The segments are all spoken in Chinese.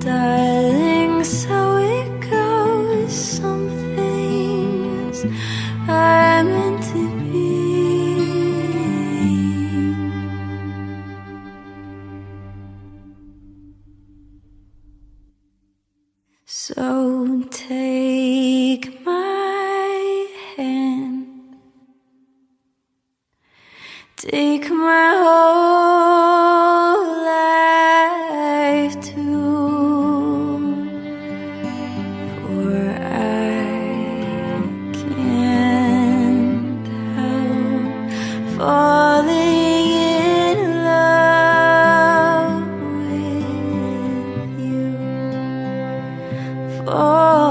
darling. So it goes. Some things meant to be. So take my hand, take my whole Oh.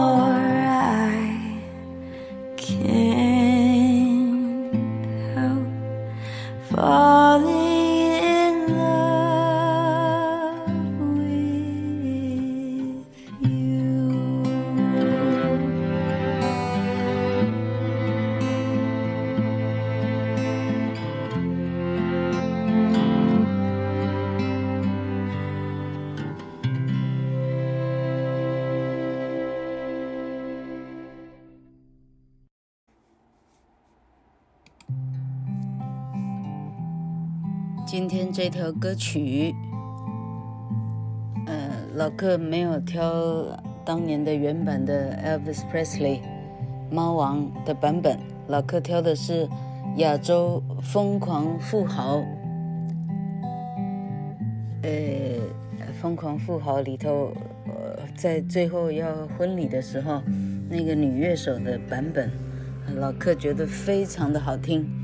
今天这条歌曲，呃，老克没有挑当年的原版的 Elvis Presley 猫王的版本，老克挑的是亚洲疯狂富豪。呃，疯狂富豪里头，呃，在最后要婚礼的时候，那个女乐手的版本，老克觉得非常的好听。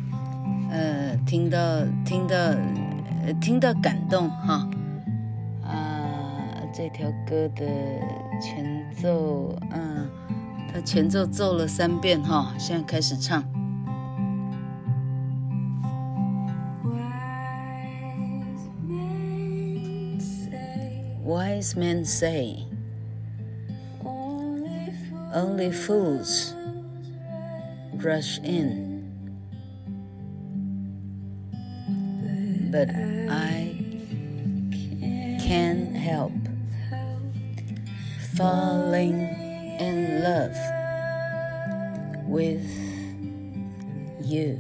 呃，听到听到，听到感动哈，啊，这条歌的前奏，嗯，他前奏奏了三遍哈，现在开始唱。Wise men say only fools rush in. But I can't help falling in love with you.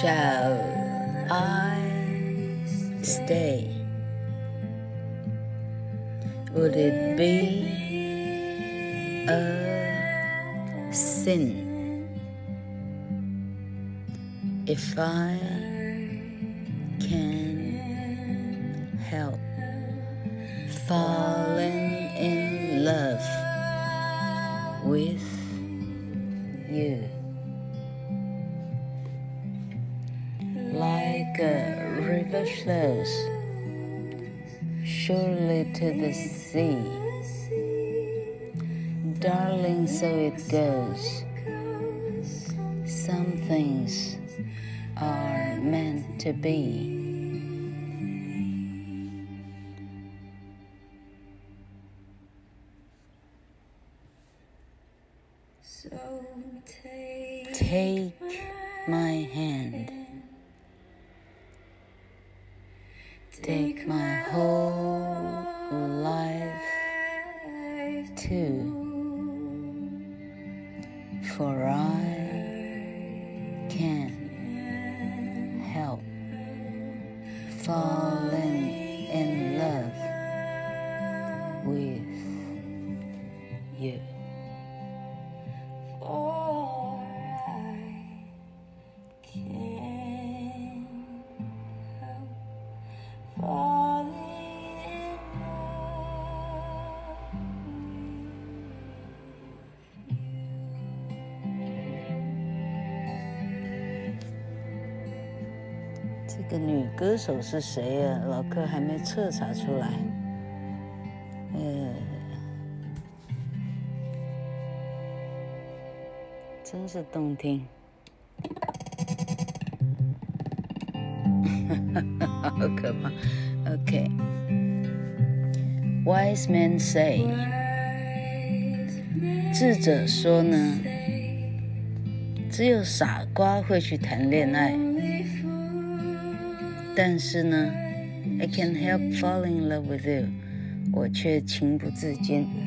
Shall I stay? Would it be a sin? If I can help falling in love with you. Like a river flows surely to the sea, darling, so it goes. Some things are meant to be. So take, Take my hand, take my whole life too, for I 这个女歌手是谁啊？老柯还没彻查出来。真是动听，好可怕。OK，Wise men say，智者说呢，只有傻瓜会去谈恋爱。但是呢，I can't help falling in love with you，我却情不自禁。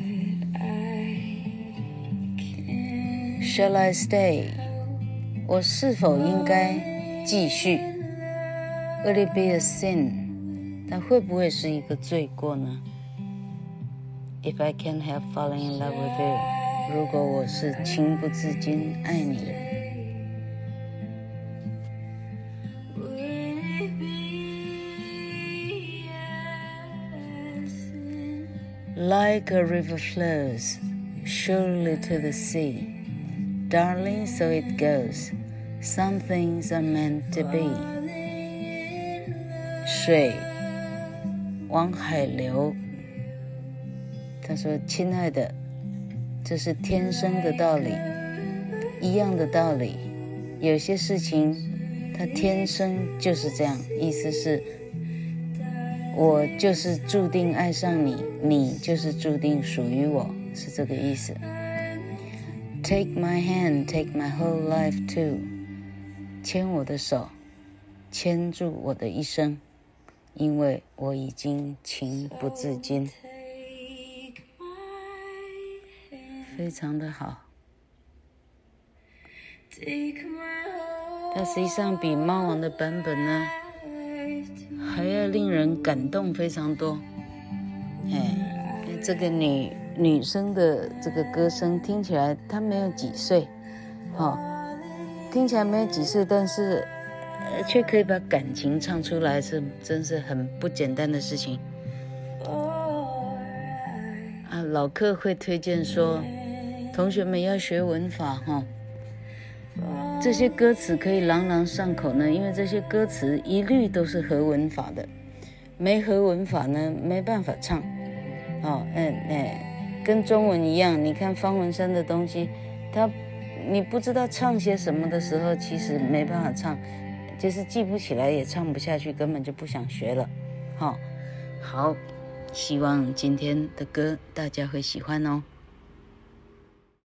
Shall I stay？我是否应该继续？Will it be a sin？它会不会是一个罪过呢？If I can't help falling in love with you，如果我是情不自禁爱你。Like a river flows surely to the sea, Darling, so it goes. Some things are meant to be. 水往海流。他说：“亲爱的，这是天生的道理，一样的道理。有些事情，它天生就是这样。意思是。”我就是注定爱上你，你就是注定属于我，是这个意思。Take my hand, take my whole life too。牵我的手，牵住我的一生，因为我已经情不自禁。非常的好。它实际上比猫王的版本呢，还要令人感动非常多，哎，这个女女生的这个歌声听起来她没有几岁，哈、听起来没有几岁，但是却可以把感情唱出来，是真是很不简单的事情。啊，老客会推荐说，同学们要学文法哈。这些歌词可以朗朗上口呢，因为这些歌词一律都是合文法的，没合文法呢没办法唱。哦，嗯，哎，跟中文一样，你看方文山的东西，他你不知道唱些什么的时候，其实没办法唱，就是记不起来也唱不下去，根本就不想学了。好、好，希望今天的歌大家会喜欢哦。